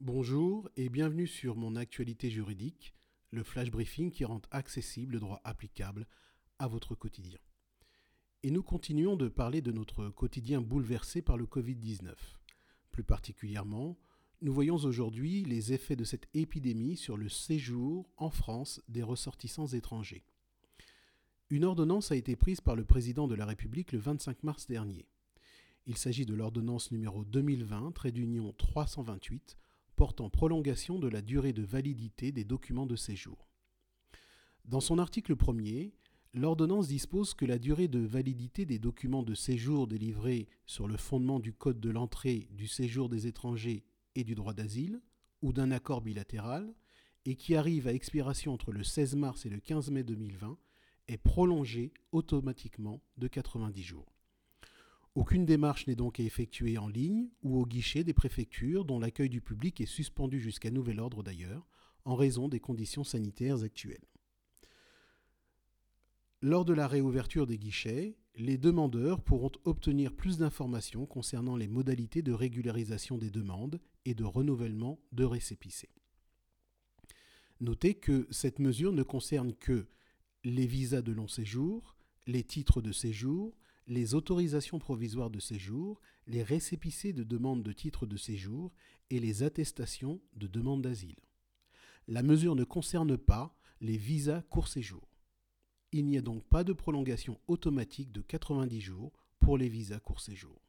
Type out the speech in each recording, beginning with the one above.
Bonjour et bienvenue sur mon actualité juridique, le flash briefing qui rend accessible le droit applicable à votre quotidien. Et nous continuons de parler de notre quotidien bouleversé par le Covid-19. Plus particulièrement, nous voyons aujourd'hui les effets de cette épidémie sur le séjour en France des ressortissants étrangers. Une ordonnance a été prise par le président de la République le 25 mars dernier. Il s'agit de l'ordonnance numéro 2020, trait d'union 328, portant prolongation de la durée de validité des documents de séjour. Dans son article premier, l'ordonnance dispose que la durée de validité des documents de séjour délivrés sur le fondement du Code de l'entrée, du séjour des étrangers et du droit d'asile, ou d'un accord bilatéral, et qui arrive à expiration entre le 16 mars et le 15 mai 2020, est prolongée automatiquement de 90 jours. Aucune démarche n'est donc effectuée en ligne ou au guichet des préfectures dont l'accueil du public est suspendu jusqu'à nouvel ordre d'ailleurs, en raison des conditions sanitaires actuelles. Lors de la réouverture des guichets, les demandeurs pourront obtenir plus d'informations concernant les modalités de régularisation des demandes et de renouvellement de récépissés. Notez que cette mesure ne concerne que les visas de long séjour, les titres de séjour, les autorisations provisoires de séjour, les récépissés de demande de titre de séjour et les attestations de demande d'asile. La mesure ne concerne pas les visas court séjour. Il n'y a donc pas de prolongation automatique de 90 jours pour les visas court séjour.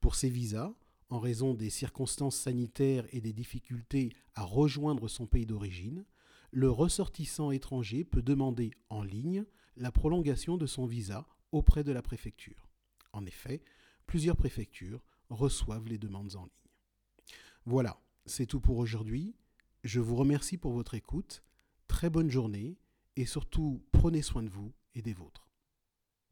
Pour ces visas, en raison des circonstances sanitaires et des difficultés à rejoindre son pays d'origine, le ressortissant étranger peut demander en ligne la prolongation de son visa auprès de la préfecture. En effet, plusieurs préfectures reçoivent les demandes en ligne. Voilà, c'est tout pour aujourd'hui. Je vous remercie pour votre écoute. Très bonne journée et surtout prenez soin de vous et des vôtres.